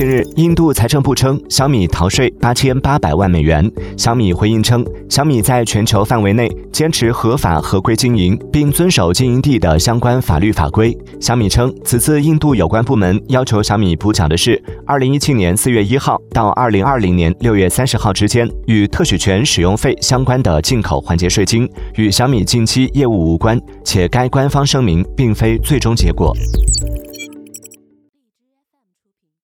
近日印度财政部称小米逃税八千八百万美元。小米回应称小米在全球范围内坚持合法合规经营并遵守经营地的相关法律法规。小米称此次印度有关部门要求小米补缴的是二零一七年四月一号到二零二零年六月三十号之间与特许权使用费相关的进口环节税金与小米近期业务无关且该官方声明并非最终结果。